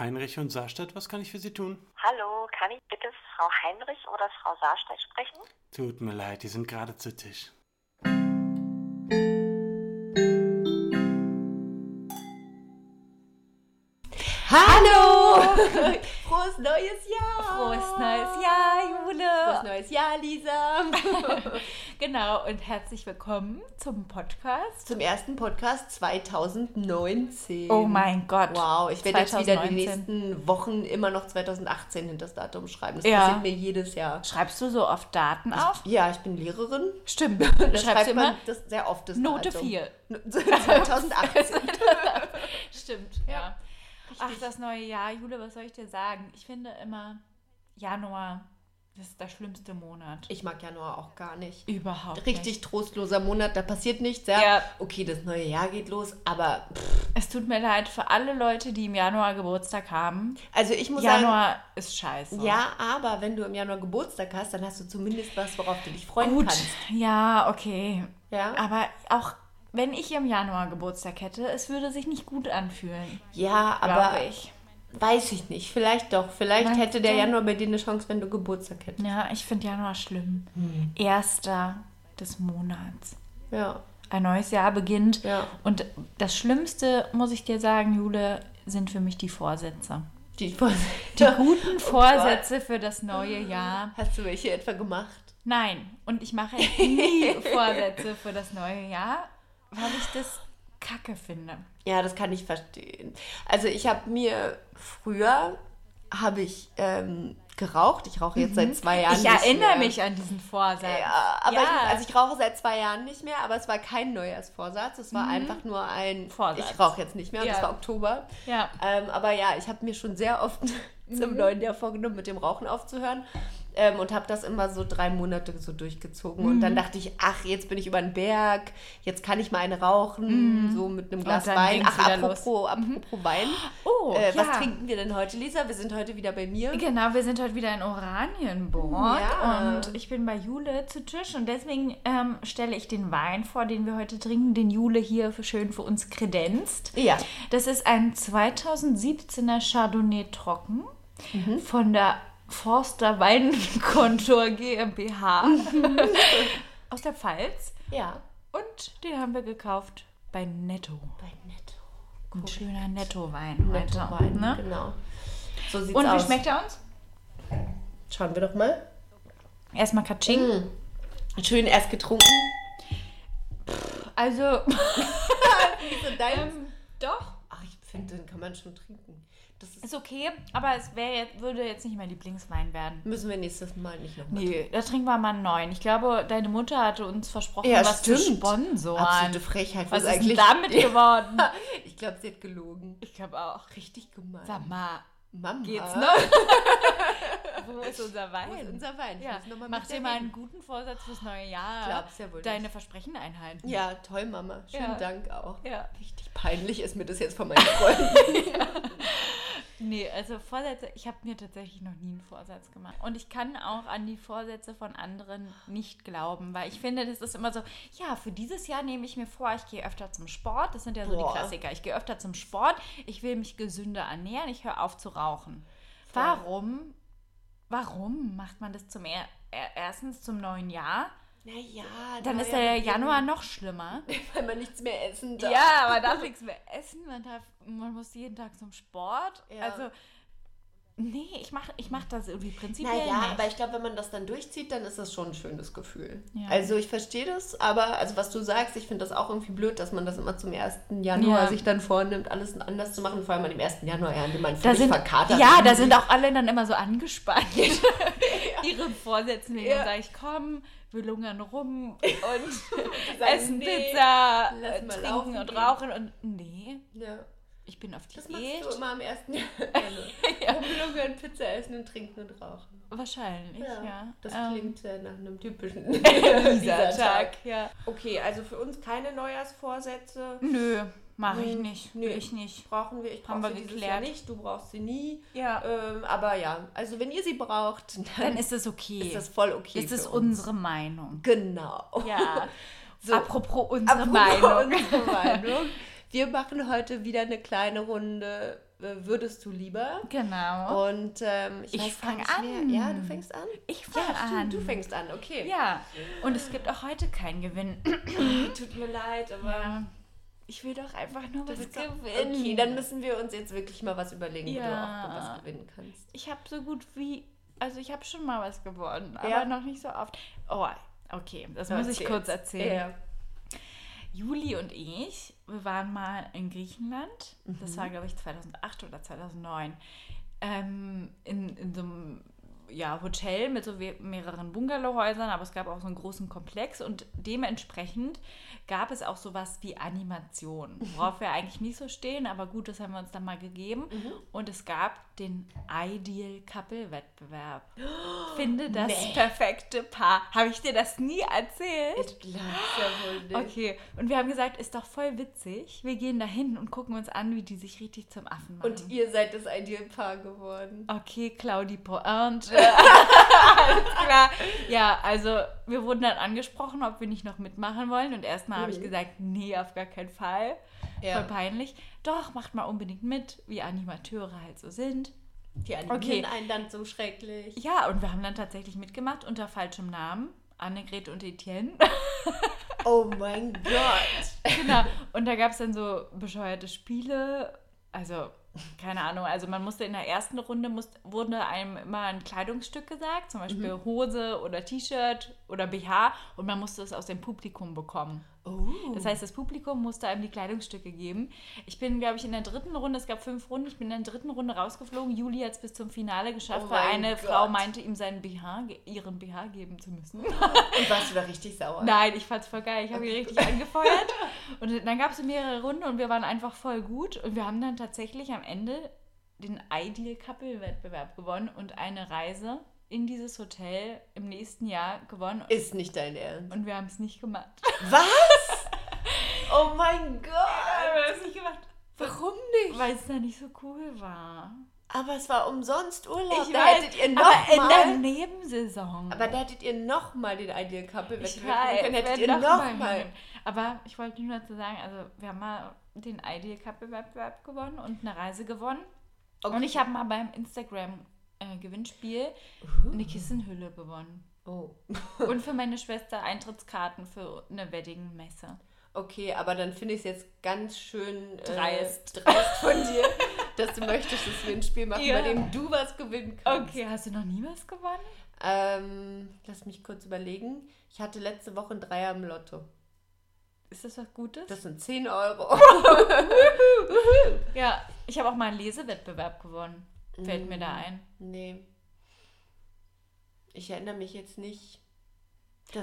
Heinrich und Saarstadt, was kann ich für Sie tun? Hallo, kann ich bitte Frau Heinrich oder Frau Saarstedt sprechen? Tut mir leid, die sind gerade zu Tisch. Hallo! Frohes neues Jahr! Frohes neues Jahr, Jule! Frohes neues Jahr, Lisa! genau, und herzlich willkommen zum Podcast. Zum ersten Podcast 2019. Oh mein Gott. Wow, ich werde jetzt wieder die 2019. nächsten Wochen immer noch 2018 hinter das Datum schreiben. Das Ja. passiert mir jedes Jahr. Schreibst du so oft Daten auf? Ja, ich bin Lehrerin. Stimmt. Da Schreibst schreibt du man immer das sehr oft das Note Datum. 4. 2018. Stimmt, ja. Ach, das neue Jahr, Jule, was soll ich dir sagen? Ich finde immer, Januar, das ist der schlimmste Monat. Ich mag Januar auch gar nicht. Überhaupt Richtig nicht. trostloser Monat, da passiert nichts. Ja, Ja. okay, das neue Jahr geht los, aber pff, Es tut mir leid für alle Leute, die im Januar Geburtstag haben. also ich muss sagen, Januar ist scheiße. Ja, aber wenn du im Januar Geburtstag hast, dann hast du zumindest was, worauf du dich freuen Gut, kannst. ja, okay. Ja? Aber auch wenn ich im Januar Geburtstag hätte, es würde sich nicht gut anfühlen. Ja, aber ich. Weiß ich nicht. Vielleicht doch. Vielleicht Meinst hätte der? Januar bei dir eine Chance, wenn du Geburtstag hättest. Ja, ich finde Januar schlimm. Hm. Erster des Monats. Ja. Ein neues Jahr beginnt. Ja. Und das Schlimmste, muss ich dir sagen, Jule, sind für mich die Vorsätze. Die, Die guten Vorsätze für das neue Jahr. Hast du welche etwa gemacht? Nein, und ich mache nie Vorsätze für das neue Jahr, weil ich das kacke finde. Ja, das kann ich verstehen. Also ich habe mir früher habe ich ähm, geraucht. Ich rauche jetzt seit zwei Jahren Mhm. Ich nicht erinnere mehr. mich an diesen Vorsatz. Ja, aber Ja. Ich, also ich rauche seit zwei Jahren nicht mehr, aber es war kein Neujahrsvorsatz. Es war einfach nur ein Mhm. Vorsatz. Ich rauche jetzt nicht mehr und Ja. das war Oktober. Ja. Ähm, aber ja, ich habe mir schon sehr oft Mhm. zum neuen Jahr vorgenommen, mit dem Rauchen aufzuhören. Ähm, und habe das immer so drei Monate so durchgezogen. Und Mhm. dann dachte ich, ach, jetzt bin ich über den Berg, jetzt kann ich mal eine rauchen, so mit einem Glas Mhm. Wein. Ach, wieder los. apropos, apropos Wein. Oh, Äh, Was ja. trinken wir denn heute, Lisa? Wir sind heute wieder bei mir. Genau, wir sind heute wieder in Oranienburg Ja. und ich bin bei Jule zu Tisch und deswegen ähm, stelle ich den Wein vor, den wir heute trinken, den Jule hier für, schön für uns kredenzt. Ja. Das ist ein 2017er Chardonnay trocken von der Forster Weinkontor GmbH aus der Pfalz Ja. und den haben wir gekauft bei Netto. Bei Netto. Ein schöner Netto-Wein heute. Netto-Wein, Ne? genau. So sieht's Und wie aus. schmeckt er uns? Schauen wir doch mal. Erstmal Katsching. Mm. Schön erst getrunken. Also, Wie so deins? doch. Ach, ich finde, den kann man schon trinken. Das ist, Ist okay, aber es wär würde jetzt nicht mein Lieblingswein werden. müssen wir nächstes Mal nicht nochmal. Nee, da trinken wir mal einen neuen. Ich glaube, deine Mutter hatte uns versprochen, Ja, was zu stimmt. sponsoren. Absolute Frechheit. Was was ist denn damit geworden? Ich glaube, sie hat gelogen. Ich glaube auch. Richtig gemein. Sag mal, Mama. geht's noch? Wo ist unser Wein? Wo ist unser Wein? Ich ja, mach dir mal einen guten Vorsatz fürs neue Jahr. Glaub's ja wohl Deine nicht. Versprechen einhalten. Ja, toll, Mama. Schönen Ja. Dank auch. Ja. Richtig peinlich ist mir das jetzt von meinen Freunden. Nee, also Vorsätze, ich habe mir tatsächlich noch nie einen Vorsatz gemacht. Und ich kann auch an die Vorsätze von anderen nicht glauben, weil ich finde, das ist immer so, ja, für dieses Jahr nehme ich mir vor, ich gehe öfter zum Sport. Das sind ja so Boah. die Klassiker. Ich gehe öfter zum Sport, ich will mich gesünder ernähren, ich höre auf zu rauchen. Warum, warum macht man das zum er erstens zum neuen Jahr? Naja, Dann ist der Januar noch schlimmer. Weil man nichts mehr essen darf. Ja, man darf nichts mehr essen, man, darf, man muss jeden Tag zum Sport. Ja. Also, nee, ich mache ich mach das irgendwie prinzipiell Naja, nicht. aber ich glaube, wenn man das dann durchzieht, dann ist das schon ein schönes Gefühl. Ja. Also ich verstehe das, aber also was du sagst, ich finde das auch irgendwie blöd, dass man das immer zum 1. Januar Ja. sich dann vornimmt, alles anders zu machen, vor allem an dem 1. Januar, ja, an dem man da sind, verkatert ja, ist. da sind auch alle dann immer so angespannt. Ihre Vorsätze wegen. Ja. Dann sage ich, komm, wir lungern rum und essen nee, Pizza, äh, trinken laufen und rauchen und nee, Ja. ich bin auf Das machst Diät. du immer am 1. Januar. Rumlungern, Pizza essen und trinken und rauchen. Wahrscheinlich, ja. Das Ähm, klingt äh, nach einem typischen dieser Tag, ja. Okay, also für uns keine Neujahrsvorsätze. Nö, mache ich Hm, nicht. nö. Will ich nicht. Brauchen wir, ich brauche sie dieses. Jahr nicht, du brauchst sie nie. Ja. Ähm, aber ja, also wenn ihr sie braucht, dann, Dann ist es okay. ist das voll okay. Ist uns. unsere Meinung. Genau. Ja. So. Apropos unsere Apropos Meinung. unsere Meinung. Wir machen heute wieder eine kleine Runde äh, würdest du lieber. Genau. Und ähm, ich, Ich weiß gar fang nicht an. Mehr. Ja, du fängst an? Ich fange Ja, an. du, du fängst an, okay. Ja, und es gibt auch heute keinen Gewinn. Tut mir leid, aber. Ja. Ich will doch einfach nur Du was gewinnen. Okay, dann müssen wir uns jetzt wirklich mal was überlegen, wo du Ja. auch was gewinnen kannst. Ich habe so gut wie, also ich habe schon mal was gewonnen, aber Ja. noch nicht so oft. Oh, okay, das muss ich kurz erzählen. Ja. Juli und ich, wir waren mal in Griechenland. Das Mhm. war, glaube ich, 2008 oder 2009. Ähm, in, in so einem ja, Hotel mit so mehreren Bungalowhäusern, aber es gab auch so einen großen Komplex und dementsprechend gab es auch sowas wie Animation, worauf wir eigentlich nicht so stehen, aber gut, das haben wir uns dann mal gegeben. Mhm. Und es gab den Ideal Couple Wettbewerb. Finde das Nee. perfekte Paar. Habe ich dir das nie erzählt? Ich glaub's ja wohl nicht. Okay, und wir haben gesagt, ist doch voll witzig. Wir gehen da hin und gucken uns an, wie die sich richtig zum Affen machen. Und ihr seid das Idealpaar geworden. okay, Claudi Pointe. Alles klar. Ja, also wir wurden dann angesprochen, ob wir nicht noch mitmachen wollen. Und erstmal habe ich Mhm. gesagt, nee, auf gar keinen Fall. Voll peinlich. Doch, macht mal unbedingt mit, wie Animateure halt so sind. Die animieren Okay. einen dann so schrecklich. Ja, und wir haben dann tatsächlich mitgemacht unter falschem Namen. Annegret und Etienne. Oh mein Gott. genau. Und da gab es dann so bescheuerte Spiele. Also, keine Ahnung. Also, man musste in der ersten Runde, musste, wurde einem immer ein Kleidungsstück gesagt. Zum Beispiel Mhm. Hose oder T-Shirt oder BH. Und man musste es aus dem Publikum bekommen. Oh. Das heißt, das Publikum musste einem die Kleidungsstücke geben. Ich bin, glaube ich, in der dritten Runde, es gab fünf Runden, ich bin in der dritten Runde rausgeflogen. Juli hat es bis zum Finale geschafft, Oh weil eine Gott. Frau meinte, ihm seinen BH, ihren BH geben zu müssen. Und warst du da richtig sauer? Nein, ich fand's voll geil. Ich habe ihn richtig angefeuert. Und dann gab es mehrere Runden und wir waren einfach voll gut. Und wir haben dann tatsächlich am Ende den Ideal Couple Wettbewerb gewonnen und eine Reise in dieses Hotel im nächsten Jahr gewonnen. Ist nicht dein Ernst. Und wir haben es nicht gemacht. Was? Oh mein Wir Gott. haben es nicht gemacht. Warum nicht? Weil es da nicht so cool war. Aber es war umsonst Urlaub. Ich da weiß, hättet ihr aber noch in der mal, Nebensaison. aber da hättet ihr noch mal den Ideal Couple Wettbewerb können. Hättet wir ihr noch mal mal. Aber ich wollte nur dazu sagen, also wir haben mal den Ideal Couple Wettbewerb gewonnen und eine Reise gewonnen. Und ich habe mal beim Instagram äh, Gewinnspiel eine Kissenhülle gewonnen. Oh. Und für meine Schwester Eintrittskarten für eine Wedding-Messe. Okay, aber dann finde ich es jetzt ganz schön äh, Dreist. dreist von dir, dass du möchtest, dass wir ein Spiel machen, Ja. bei dem du was gewinnen kannst. Okay, hast du noch nie was gewonnen? Ähm, lass mich kurz überlegen. Ich hatte letzte Woche ein Dreier im Lotto. Ist das was Gutes? Das sind 10 Euro. ja, ich habe auch mal einen Lesewettbewerb gewonnen. Fällt mir Mm. da ein. nee. Ich erinnere mich jetzt nicht.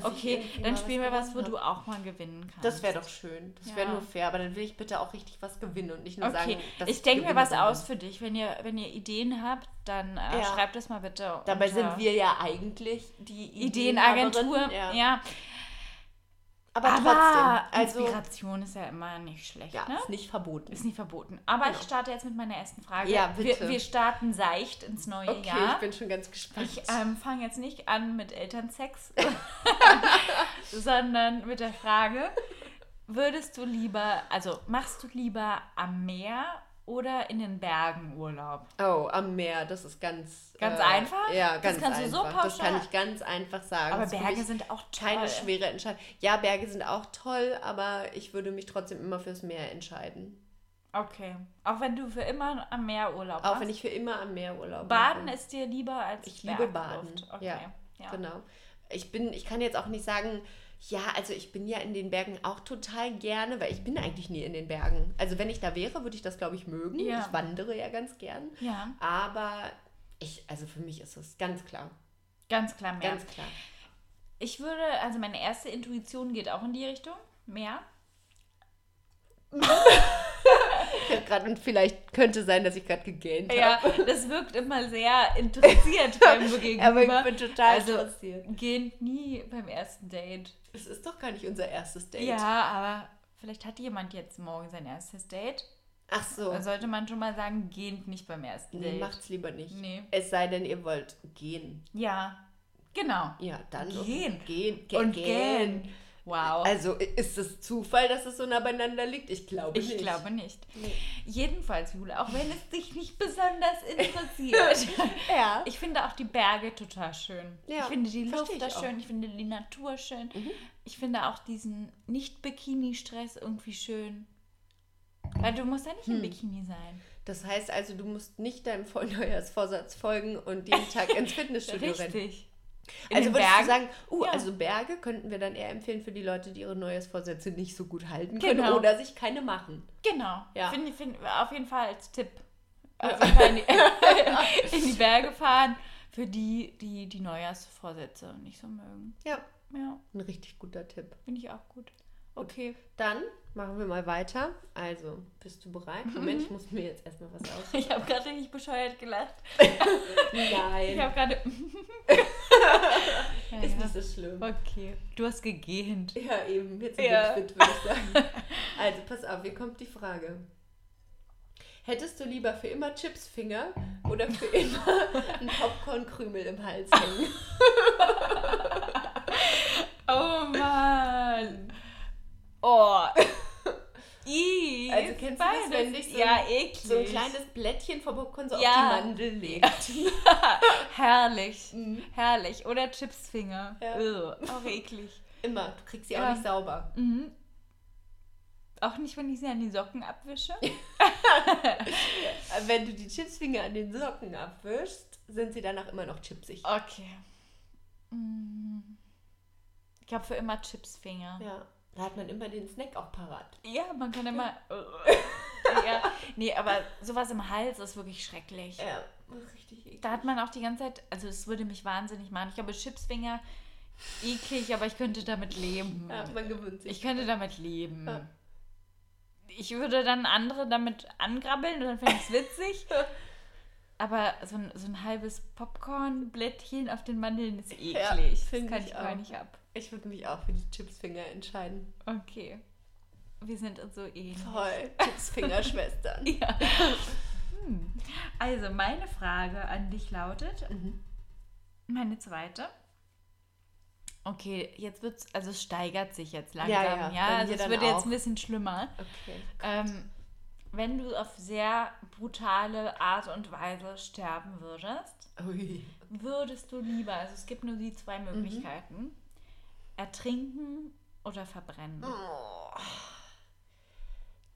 Okay, dann spielen wir was, wo gewonnen du auch mal gewinnen kannst. hab. Das wäre doch schön. Das wäre Ja. nur fair, aber dann will ich bitte auch richtig was gewinnen und nicht nur Okay, sagen, dass ich denke mir was bin. aus für dich. Wenn ihr, wenn ihr Ideen habt, dann äh, Ja. schreibt es mal bitte. Dabei unter sind wir ja eigentlich die Ideenagentur. Ja. Ja. Aber, Aber trotzdem. Also, Inspiration ist ja immer nicht schlecht, ja, ne? ist nicht verboten. Ist nicht verboten. Aber Genau. ich starte jetzt mit meiner ersten Frage. Ja, bitte. Wir, wir starten seicht ins neue Okay, Jahr. ich bin schon ganz gespannt. Ich ähm, fange jetzt nicht an mit Elternsex, sondern mit der Frage, würdest du lieber, also machst du lieber am Meer oder in den Bergen Urlaub? oh, am Meer, das ist ganz... Ganz äh, einfach? Ja, Das ganz kannst du einfach. so das kann pauschal- ich ganz einfach sagen. Aber Das Berge sind auch toll. keine schwere Entscheidung. Ja, Berge sind auch toll, aber ich würde mich trotzdem immer fürs Meer entscheiden. Okay. Auch wenn du für immer am Meer Urlaub Auch machst? wenn ich für immer am Meer Urlaub Baden mache. ist dir lieber als Ich liebe Bergluft. Baden. Okay. Ja, Ja. Genau. Ich bin, ich kann jetzt auch nicht sagen, ja, also ich bin ja in den Bergen auch total gerne, weil ich bin eigentlich nie in den Bergen. Also wenn ich da wäre, würde ich das, glaube ich, mögen. Ja. Ich wandere ja ganz gern. Ja, Aber ich, also für mich ist es ganz klar. ganz klar Meer. Ganz klar. Ich würde, also meine erste Intuition geht auch in die Richtung. Hab grad, und vielleicht könnte sein, dass ich gerade gegähnt habe. Ja, das wirkt immer sehr interessiert beim Gegenüber. Aber ich bin total Also, interessiert. Geht nie beim ersten Date. Es ist doch gar nicht unser erstes Date. Ja, aber vielleicht hat jemand jetzt morgen sein erstes Date. Ach so. Dann sollte man schon mal sagen, geht nicht beim ersten nee, Date. macht's lieber nicht. Nee. Es sei denn, ihr wollt gehen. Ja, genau. Ja, dann Gehen. Gehen. Ge Und gehen. gähn. Wow. Also ist es Zufall, dass es so nah beieinander liegt? Ich glaube ich nicht. glaube nicht. Jedenfalls, Jule, auch wenn es dich nicht besonders interessiert. Ja. Ich finde auch die Berge total schön. Ja, ich finde die Luft da ich. Mhm. schön, ich finde die Natur schön. Ich finde auch diesen Nicht-Bikini-Stress irgendwie schön. Weil du musst ja nicht Hm. im Bikini sein. Das heißt also, du musst nicht deinem Neujahrsvorsatz folgen und jeden Tag ins Fitnessstudio rennen. Richtig. In Also würdest Bergen. du sagen, uh, Ja. also Berge könnten wir dann eher empfehlen für die Leute, die ihre Neujahrsvorsätze nicht so gut halten können Genau. oder sich keine machen. Genau. Ja. Finde find, auf jeden Fall als Tipp. Fall in die, in die Berge fahren für die, die die Neujahrsvorsätze nicht so mögen. Ja, Ja, ein richtig guter Tipp. finde ich auch gut. Okay. Dann machen wir mal weiter. Also, bist du bereit? Moment, ich muss mir jetzt erstmal was aus. Ich habe gerade richtig bescheuert gelacht. Ich Nein, habe gerade. ja, ist ja. nicht so schlimm. Okay. Du hast gegähnt. Ja, eben, jetzt Ja. wir fit, würde ich sagen. Also, pass auf, hier kommt die Frage. Hättest du lieber für immer Chipsfinger oder für immer einen Popcornkrümel im Hals hängen? Oh Mann. Oh. I, Also kennst du das, wenn dich so ja. So ein kleines Blättchen vom Popcorn so auf Ja. die Mandel legt. Herrlich. Herrlich. Oder Chipsfinger. Ja. Ugh, auch eklig. Immer, du kriegst sie auch Ja. nicht sauber. Mhm. Auch nicht, wenn ich sie an die Socken abwische. Wenn du die Chipsfinger an den Socken abwischst, sind sie danach immer noch chipsig. Okay. Mm. Ich glaube für immer Chipsfinger. Ja, da hat man immer den Snack auch parat. Ja, man kann immer. ja. Nee, aber sowas im Hals ist wirklich schrecklich. Ja, richtig eklig. Da hat man auch die ganze Zeit, also es würde mich wahnsinnig machen. Ich glaube, Chipsfinger eklig, aber ich könnte damit leben. Ja, man gewöhnt sich. Ich könnte damit leben. Ja. Ich würde dann andere damit angrabbeln und dann fände ich es witzig. Aber so ein, so ein halbes Popcornblättchen auf den Mandeln ist eklig. Ja, das kann ich ich gar nicht ab. Ich würde mich auch für die Chipsfinger entscheiden. Okay. Wir sind uns so ähnlich. Toll, Chipsfinger-Schwestern. Ja. Hm. Also, meine Frage an dich lautet, Mhm. meine zweite. Okay, jetzt wird's, also es steigert sich jetzt langsam, Ja, ja. ja, also es wird jetzt ein bisschen schlimmer. Okay. Ähm, wenn du auf sehr brutale Art und Weise sterben würdest, Ui. würdest du lieber, also es gibt nur die zwei Mhm. Möglichkeiten, ertrinken oder verbrennen. Oh.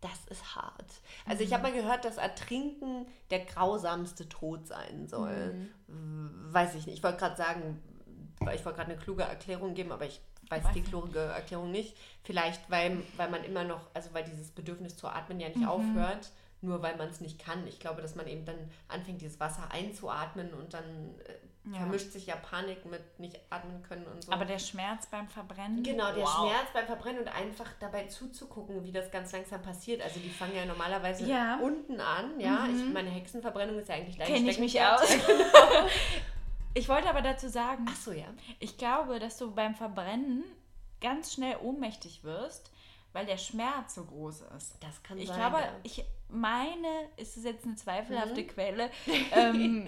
Das ist hart. Also ich habe mal gehört, dass Ertrinken der grausamste Tod sein soll. Weiß ich nicht. Ich wollte gerade sagen, ich wollte gerade eine kluge Erklärung geben, aber ich weiß Weiß die kluge Erklärung nicht. Vielleicht, weil, weil man immer noch, also weil dieses Bedürfnis zu atmen ja nicht aufhört, nur weil man es nicht kann. Ich glaube, dass man eben dann anfängt, dieses Wasser einzuatmen und dann äh, Ja. vermischt sich ja Panik mit nicht atmen können und so. Aber der Schmerz beim Verbrennen. Genau, der wow. Schmerz beim Verbrennen und einfach dabei zuzugucken, wie das ganz langsam passiert. Also die fangen ja normalerweise Ja. unten an, ja. Ich, meine Hexenverbrennung ist ja eigentlich dein Kenne ich mich aus. Ich wollte aber dazu sagen, Ach so, ja. ich glaube, dass du beim Verbrennen ganz schnell ohnmächtig wirst, weil der Schmerz so groß ist. Das kann Ich sein. glaube, ja. Mhm. ich meine, ist es jetzt eine zweifelhafte Quelle, ähm,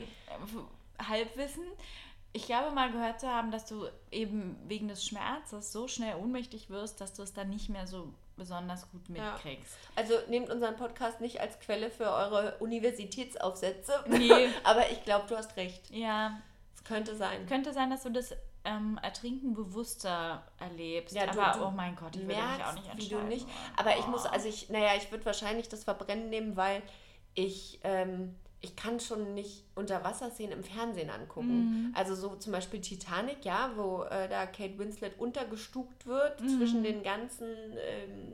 Halbwissen. Ich glaube mal gehört zu haben, dass du eben wegen des Schmerzes so schnell ohnmächtig wirst, dass du es dann nicht mehr so besonders gut Ja. mitkriegst. Also nehmt unseren Podcast nicht als Quelle für eure Universitätsaufsätze. Nee. Aber ich glaube, du hast recht. Ja, könnte sein. könnte sein, dass du das ähm, Ertrinken bewusster erlebst. Ja, du- aber du oh mein Gott, ich würde mich auch nicht merkst, wie entscheiden. du nicht. Aber ich muss, Oh. also ich, naja, ich würde wahrscheinlich das Verbrennen nehmen, weil ich, ähm, ich kann schon nicht Unterwasserszenen im Fernsehen angucken. Mhm. Also so zum Beispiel Titanic, ja, wo äh, da Kate Winslet untergestuckt wird Mhm. zwischen den ganzen ähm,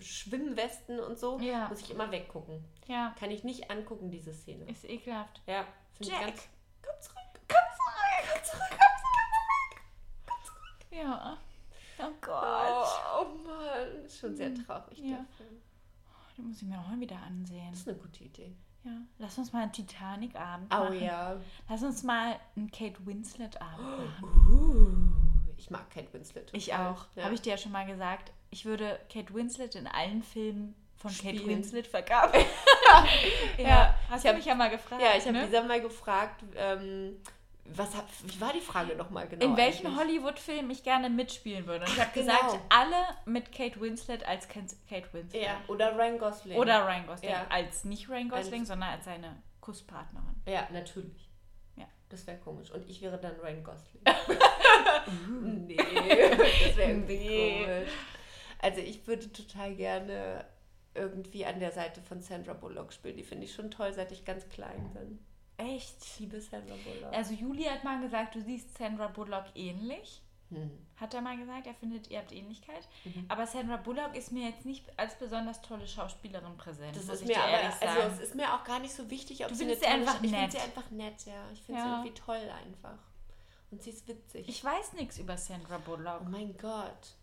Schwimmwesten und so, Ja. muss ich immer weggucken. Ja, Kann ich nicht angucken, diese Szene. ist ekelhaft. Ja, finde ich ganz. Ja. Oh. Gott. Oh, oh Mann, schon sehr traurig, Ja. der Film. Den muss ich mir auch mal wieder ansehen. Das ist eine gute Idee. Ja. Lass uns mal einen Titanic-Abend Oh machen. ja. Lass uns mal einen Kate Winslet-Abend machen. Uh, ich mag Kate Winslet. Ich auch. Ja. Habe ich dir ja schon mal gesagt. Ich würde Kate Winslet in allen Filmen von Kate Spielen. Winslet verkaufen. ja. Ja. Hast Ich du hab- mich ja mal gefragt. ja, ich habe ne? Lisa mal gefragt, ähm, Was hab, wie war die Frage nochmal genau? in welchem eigentlich? Hollywood-Film ich gerne mitspielen würde. Und ich habe Genau. gesagt, alle mit Kate Winslet als Kate Winslet. Ja, oder Ryan Gosling. Oder Ryan Gosling. Ja. Als nicht Ryan Gosling, Als- sondern als seine Kusspartnerin. Ja, natürlich. Ja. Das wäre komisch. Und ich wäre dann Ryan Gosling. nee, das wäre irgendwie Nee. komisch. Also ich würde total gerne irgendwie an der Seite von Sandra Bullock spielen. Die finde ich schon toll, seit ich ganz klein bin. Echt? Ich liebe Sandra Bullock. Also Juli hat mal gesagt, du siehst Sandra Bullock ähnlich. Hm. Hat er mal gesagt, er findet, ihr habt Ähnlichkeit. Mhm. Aber Sandra Bullock ist mir jetzt nicht als besonders tolle Schauspielerin präsent. Das ist mir aber, also es ist mir auch gar nicht so wichtig, ob Du sie findest eine sie tolle einfach Ich finde nett. sie einfach nett, ja. Ich finde Ja. sie irgendwie toll einfach. Und sie ist witzig. ich weiß nichts über Sandra Bullock. oh mein Gott.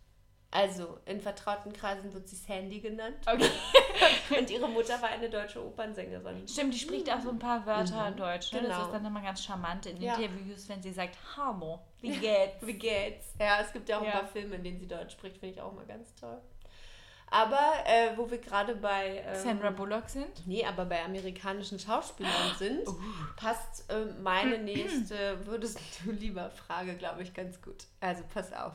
Also, in vertrauten Kreisen wird sie Sandy genannt. Okay. Und ihre Mutter war eine deutsche Opernsängerin. Stimmt, die spricht auch so ein paar Wörter Mhm. Deutsch. Ne? Das Genau. ist dann immer ganz charmant in Ja. Interviews, wenn sie sagt, Hallo, wie geht's? Wie geht's? Ja, es gibt ja auch Ja. ein paar Filme, in denen sie Deutsch spricht, finde ich auch mal ganz toll. Aber äh, wo wir gerade bei. Ähm, Sandra Bullock sind? Nee, aber bei amerikanischen Schauspielern sind, Uh. passt äh, meine nächste Würdest du lieber Frage, glaube ich, ganz gut. Also pass auf.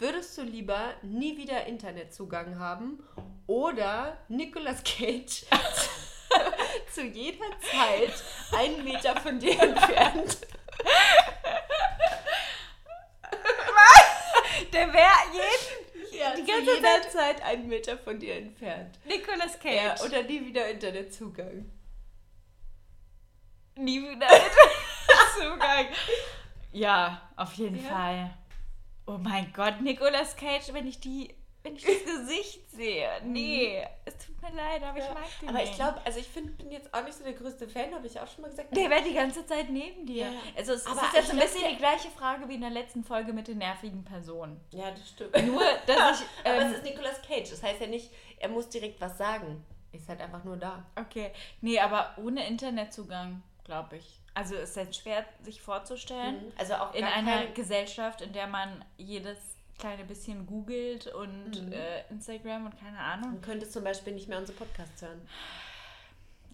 Würdest du lieber nie wieder Internetzugang haben oder Nicolas Cage zu jeder Zeit einen Meter von dir entfernt? Der wäre jeden Ja, Die zu ganze jeder Zeit einen Meter von dir entfernt. Nicolas Ja, Cage. oder nie wieder Internetzugang. Nie wieder mit Zugang. Ja, auf jeden Ja. Fall. Oh mein Gott, Nicolas Cage, wenn ich die, wenn ich das Gesicht sehe. Nee, es tut mir leid, aber ich Ja. mag den Aber ich nicht. glaube, also ich find, bin jetzt auch nicht so der größte Fan, habe ich auch schon mal gesagt. Der wäre die ganze Zeit neben dir. Ja. Also es Aber ist jetzt ich ein bisschen die gleiche Frage wie in der letzten Folge mit den nervigen Personen. Ja, das stimmt. Nur, dass ich... Aber Ähm, es ist Nicolas Cage. Das heißt ja nicht, er muss direkt was sagen. Ist halt einfach nur da. okay, nee, aber ohne Internetzugang, glaube ich. Also es ist jetzt schwer, sich vorzustellen. Also auch in einer Gesellschaft, in der man jedes kleine bisschen googelt und Mhm. äh, Instagram und keine Ahnung. Man könnte zum Beispiel nicht mehr unsere Podcasts hören.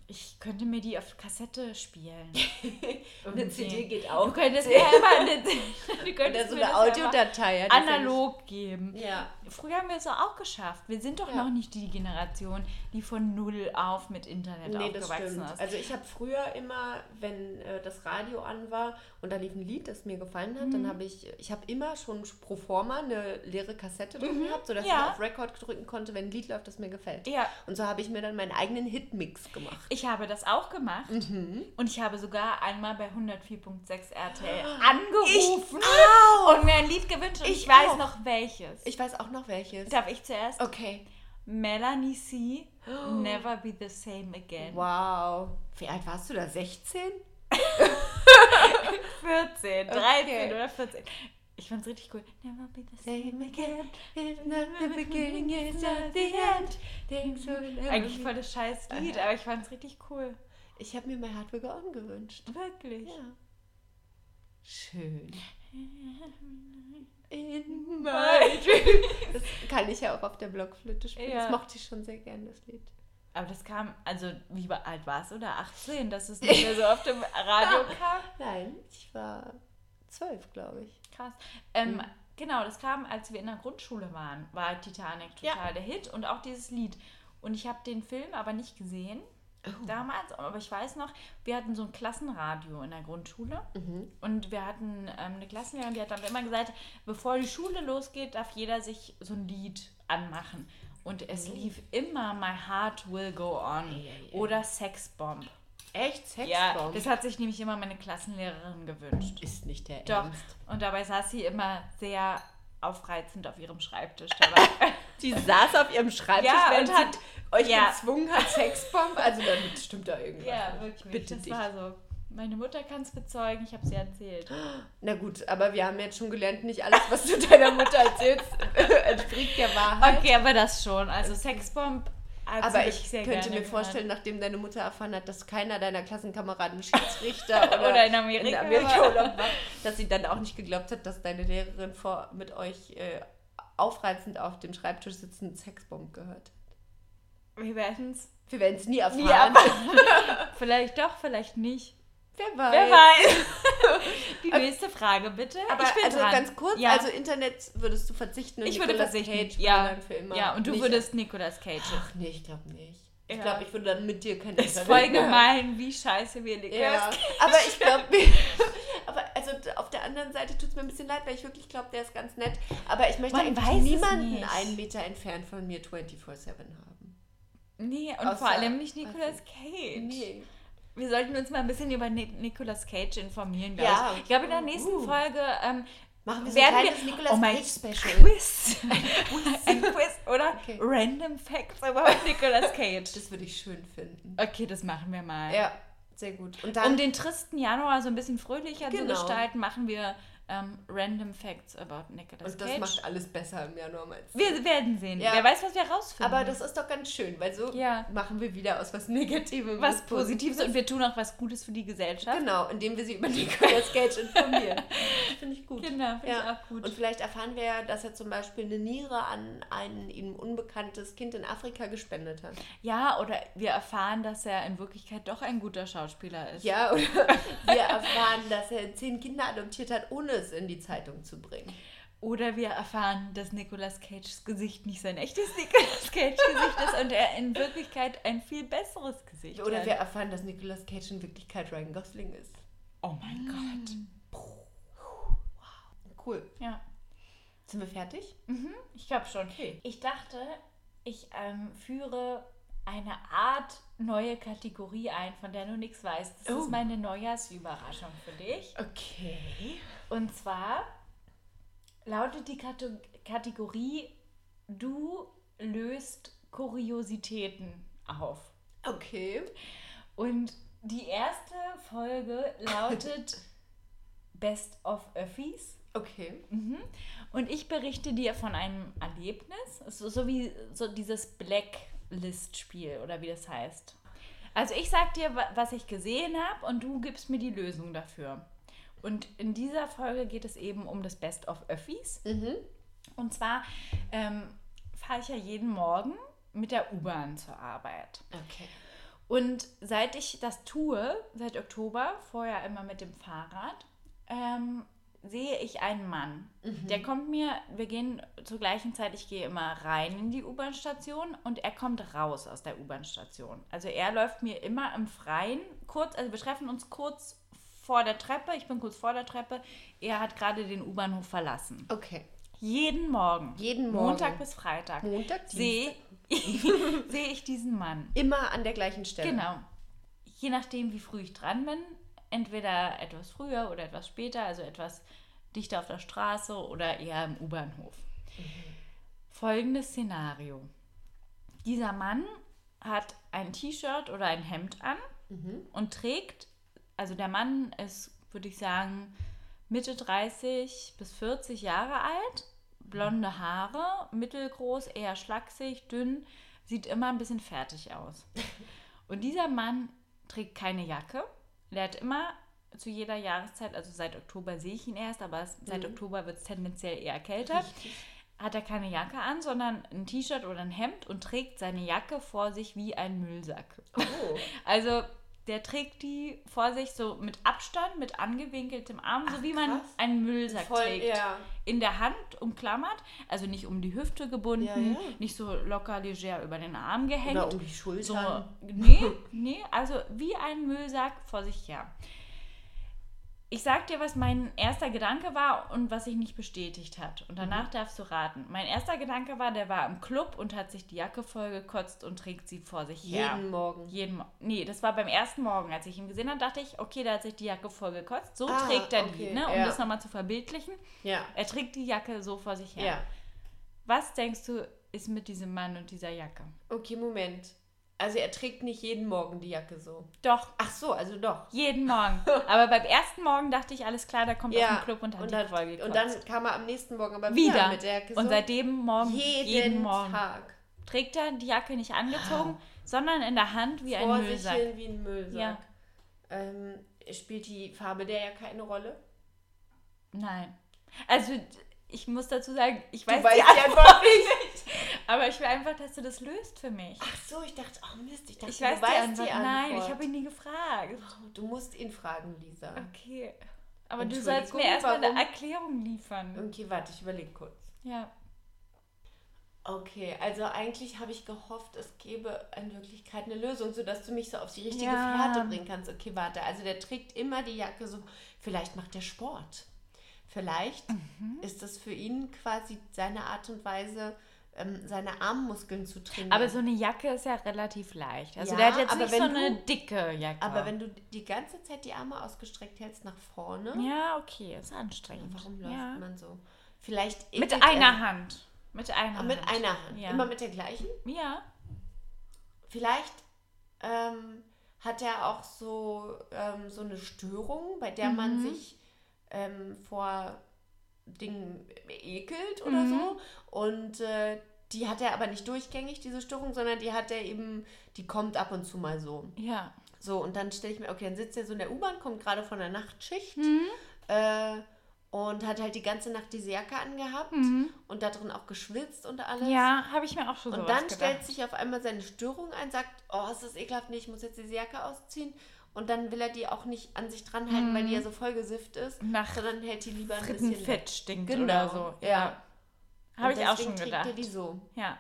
Ich könnte mir die auf Kassette spielen. Eine CD geht Du auch. könntest mir immer eine, du könntest so eine Audiodatei. analog geben. Ja. Früher haben wir es auch geschafft. Wir sind doch Ja. noch nicht die Generation, die von null auf mit Internet Nee, aufgewachsen ist. Also ich habe früher immer, wenn äh, das Radio an war und da lief ein Lied, das mir gefallen hat, Mhm. dann habe ich, ich habe immer schon pro forma eine leere Kassette drin gehabt, sodass Mhm. ja. ich auf Record drücken konnte, wenn ein Lied läuft, das mir gefällt. ja, Und so habe ich mir dann meinen eigenen Hitmix gemacht. ich habe das auch gemacht Mhm. und ich habe sogar einmal bei 104.6 RTL angerufen auch. und mir ein Lied gewünscht und ich, Ich weiß auch. noch welches. Ich weiß auch noch welches. Darf ich zuerst? Okay. Melanie C. Never be the same again. Wow. Wie alt warst du da? 16? 14, 13 Okay. oder 14. Ich fand's richtig cool. Never be the same again. not the beginning, it's not the end. Things will Eigentlich voll das scheiß Lied, aber ich fand's richtig cool. Ich habe mir My Heart Will Go On gewünscht. Wirklich. Ja. Schön. In my my dream. Das kann ich ja auch auf der Blockflöte spielen. Ja. Das mochte ich schon sehr gern, das Lied. Aber das kam, also wie alt warst du da? 18, dass es nicht mehr so auf dem Radio kam? Nein, ich war zwölf, glaube ich. Krass. Ähm, Mhm. Genau, das kam, als wir in der Grundschule waren, war Titanic Ja. total der Hit und auch dieses Lied. Und ich habe den Film aber nicht gesehen Oh. damals, aber ich weiß noch, wir hatten so ein Klassenradio in der Grundschule Mhm. und wir hatten ähm, eine Klassenlehrerin, die hat dann immer gesagt, bevor die Schule losgeht, darf jeder sich so ein Lied anmachen. Und es lief immer My Heart Will Go On Ei, ei, ei. Echt? Sexbomb? Ja, das hat sich nämlich immer meine Klassenlehrerin gewünscht. ist nicht der Doch. Ernst. Und dabei saß sie immer sehr aufreizend auf ihrem Schreibtisch. Die saß auf ihrem Schreibtisch, Ja, während und hat- euch ja. gezwungen hat, Sexbomb. Also damit stimmt da irgendwas. ja, nicht. wirklich. Bitte das dich. war so. Meine Mutter kann es bezeugen, ich habe sie erzählt. Na gut, aber wir haben jetzt schon gelernt, nicht alles, was du deiner Mutter erzählst, entspricht der Wahrheit. Okay, aber das schon. Also Sexbomb hat sie Aber ich könnte mir vorstellen, nachdem deine Mutter erfahren hat, dass keiner deiner Klassenkameraden Schiedsrichter oder, Oder in Amerika in Amerika war. Urlaub macht, dass sie dann auch nicht geglaubt hat, dass deine Lehrerin vor, mit euch äh, aufreizend auf dem Schreibtisch sitzend Sexbomb gehört. Wir werden es Wir werden es nie erfahren. nie aber Vielleicht doch, vielleicht nicht. Wer weiß. Wer weiß. Die nächste Frage, bitte. Aber ich bin also dran. ganz kurz, Ja. also Internet würdest du verzichten und ich würde Nicolas verzichten. Cage ja. für immer. ja, und du nicht- würdest Nicolas Cage. Ach nee, ich glaube nicht. Ich Ja. glaube, ich würde dann mit dir kein ist Internet voll gemein, wie scheiße wir Nicolas Ja, Cage. aber ich glaube, aber also auf der anderen Seite tut es mir ein bisschen leid, weil ich wirklich glaube, der ist ganz nett. Aber ich möchte Man eigentlich niemanden einen Meter entfernt von mir 24-7 haben. Nee, und Außer- vor allem nicht Nicolas. Cage. Nee. Wir sollten uns mal ein bisschen über Ni Nicolas Cage informieren, glaube Ja. ich. Ich glaube, in der nächsten Uh. Folge ähm, Machen wir so ein kleines wir Nicolas oh Cage Special. Quiz. ein Quiz, oder? Okay. Random Facts über Nicolas Cage. Das würde ich schön finden. Okay, das machen wir mal. Ja, sehr gut. Und dann Um den tristen Januar so ein bisschen fröhlicher zu Genau. gestalten, machen wir ähm, Random Facts about Nicolas und das Cage. macht alles besser im Januar meinst du? wir werden sehen. Ja. Wer weiß, was wir rausfinden. Aber das ist doch ganz schön, weil so Ja. machen wir wieder aus was Negativem was Positives und wir tun auch was Gutes für die Gesellschaft. Genau, indem wir sie über Nicolas Cage informieren. Finde ich gut. Genau, finde Ja. ich auch gut. Und vielleicht erfahren wir ja, dass er zum Beispiel eine Niere an ein ihm unbekanntes Kind in Afrika gespendet hat. Ja, oder wir erfahren, dass er in Wirklichkeit doch ein guter Schauspieler ist. Ja, oder wir erfahren, dass er zehn Kinder adoptiert hat, ohne es in die Zeitung zu bringen. Oder wir erfahren, dass Nicolas Cages Gesicht nicht sein echtes Nicolas Cage Gesicht ist und er in Wirklichkeit ein viel besseres Gesicht Oder hat. wir erfahren, dass Nicolas Cage in Wirklichkeit Ryan Gosling ist. oh mein Gott. Cool. Ja. Sind wir fertig? Mhm, ich glaube schon. Okay. Ich dachte, ich ähm, führe eine Art neue Kategorie ein, von der du nichts weißt. Das Oh. ist meine Neujahrsüberraschung für dich. Okay. Und zwar lautet die Kate Kategorie Du löst Kuriositäten auf. Okay. Und die erste Folge lautet Best of Öffis. Okay. Mhm. Und ich berichte dir von einem Erlebnis, so, so wie so dieses Blacklist-Spiel oder wie das heißt. Also ich sag dir, wa- was ich gesehen habe und du gibst mir die Lösung dafür. Und in dieser Folge geht es eben um das Best of Öffis. Mhm. Und zwar ähm, fahre ich ja jeden Morgen mit der U-Bahn zur Arbeit. Okay. Und seit ich das tue, seit Oktober, vorher immer mit dem Fahrrad, ähm, sehe ich einen Mann. Der kommt mir, wir gehen zur gleichen Zeit, ich gehe immer rein in die U-Bahn-Station und er kommt raus aus der U-Bahn-Station. Also er läuft mir immer im Freien, kurz, also wir treffen uns kurz vor der Treppe, ich bin kurz vor der Treppe, er hat gerade den U-Bahnhof verlassen. Okay. Jeden Morgen, Jeden Morgen. Montag bis Freitag, Montag, sehe sehe ich diesen Mann. Immer an der gleichen Stelle. Genau. Je nachdem, wie früh ich dran bin, entweder etwas früher oder etwas später, also etwas dichter auf der Straße oder eher im U-Bahnhof. Folgendes Szenario. Dieser Mann hat ein T-Shirt oder ein Hemd an und trägt, also der Mann ist, würde ich sagen, Mitte 30 bis 40 Jahre alt, blonde Haare, mittelgroß, eher schlaksig, dünn, sieht immer ein bisschen fertig aus. Und dieser Mann trägt keine Jacke. Der hat immer zu jeder Jahreszeit, also seit Oktober sehe ich ihn erst, aber seit Oktober wird es tendenziell eher kälter. Hat er keine Jacke an, sondern ein T-Shirt oder ein Hemd und trägt seine Jacke vor sich wie ein Müllsack. Oh. Also der trägt die vor sich so mit Abstand, mit angewinkeltem Arm, so Ach, wie man krass. einen Müllsack Voll, trägt. ja. In der Hand umklammert, also nicht um die Hüfte gebunden, Ja, ja. nicht so locker leger über den Arm gehängt. Oder um die So, Schultern. nee, nee, also wie ein Müllsack vor sich her. Ich sag dir, was mein erster Gedanke war und was sich nicht bestätigt hat. Und danach darfst du raten. Mein erster Gedanke war, der war im Club und hat sich die Jacke vollgekotzt und trägt sie vor sich her. Jeden Morgen. Jeden Mo Nee, das war beim ersten Morgen. Als ich ihn gesehen habe, dachte ich, okay, der hat sich die Jacke voll gekotzt. So Ah, trägt er okay, die, ne? um ja. das nochmal zu verbildlichen. Ja. Er trägt die Jacke so vor sich her. Ja. Was denkst du, ist mit diesem Mann und dieser Jacke? Okay, Moment. Also er trägt nicht jeden Morgen die Jacke so. Doch, Ach so, also doch. jeden Morgen. Aber beim ersten Morgen dachte ich, alles klar, der kommt aus Ja. dem Club und hat und die dann, voll gekotzt. und dann kam er am nächsten Morgen aber wieder, wieder. mit der Jacke und so. seitdem morgen, jeden, jeden, Morgen, Tag. trägt er die Jacke nicht angezogen, sondern in der Hand wie ein Vor sich Müllsack. hin wie ein Müllsack. Ja. Ähm, spielt die Farbe der Jacke eine Rolle? Nein. Also, ich muss dazu sagen, ich weiß, weißt die die Antwort nicht. Aber ich will einfach, dass du das löst für mich. Ach so, ich dachte, oh Mist, ich dachte, Ich weiß du die weißt Antwort. die Antwort. Nein, ich habe ihn nie gefragt. Oh, Du musst ihn fragen, Lisa. Okay. Aber du sollst mir erstmal eine? Erklärung liefern. Okay, warte, ich überlege kurz. Ja. Okay, also eigentlich habe ich gehofft, es gäbe in Wirklichkeit eine Lösung, sodass du mich so auf die richtige Ja. Fährte bringen kannst. Okay, warte, also der trägt immer die Jacke so, vielleicht macht er Sport. Vielleicht Mhm. ist das für ihn quasi seine Art und Weise, ähm, seine Armmuskeln zu trainieren. Aber so eine Jacke ist ja relativ leicht. Also Ja, der hat jetzt aber nicht wenn so eine du- dicke Jacke. Aber wenn du die ganze Zeit die Arme ausgestreckt hältst nach vorne, Ja, okay, ist anstrengend. warum läuft ja. man so? Vielleicht Mit einer er, Hand. Mit einer Ah, Mit Hand. einer Hand. Ja. Immer mit der gleichen? Ja. Vielleicht ähm, hat er auch so, ähm, so eine Störung, bei der Mhm. man sich ähm, vor Dingen ekelt oder Mhm. so. Und äh, die hat er aber nicht durchgängig, diese Störung, sondern die hat er eben, die kommt ab und zu mal so. Ja. So, und dann stelle ich mir, okay, dann sitzt er so in der U-Bahn, kommt gerade von der Nachtschicht Mhm. äh, und hat halt die ganze Nacht diese Jacke angehabt und da drin auch geschwitzt und alles. Mhm. Ja, habe ich mir auch schon Und sowas dann gedacht. stellt sich auf einmal seine Störung ein, sagt, oh, ist das ekelhaft, nee, ich muss jetzt diese Jacke ausziehen. Und dann will er die auch nicht an sich dran halten, weil die ja so vollgesifft ist, Mhm. Nach sondern hält die lieber ein bisschen weg. Frittenfett stinkt Genau, oder so. ja. Habe Und ich auch schon gedacht. Er die so. Ja.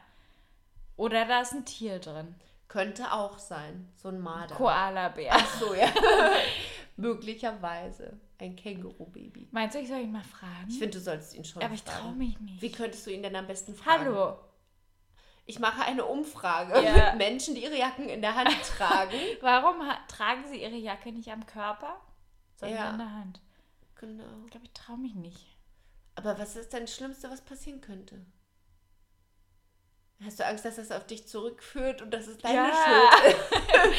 Oder da ist ein Tier drin. Könnte auch sein, so ein Marder. Koala-Bär. Ach so, ja. Möglicherweise. Ein Känguru-Baby. Meinst du, ich soll ihn mal fragen? Ich finde, du solltest ihn schon Aber ich fragen. traue mich nicht. Wie könntest du ihn denn am besten fragen? Hallo. Ich mache eine Umfrage Ja. mit Menschen, die ihre Jacken in der Hand tragen. Warum tragen sie ihre Jacke nicht am Körper, sondern Ja. in der Hand? genau. Ich glaube, ich traue mich nicht. Aber was ist denn das Schlimmste, was passieren könnte? Hast du Angst, dass das auf dich zurückführt und dass es deine Ja. Schuld ist?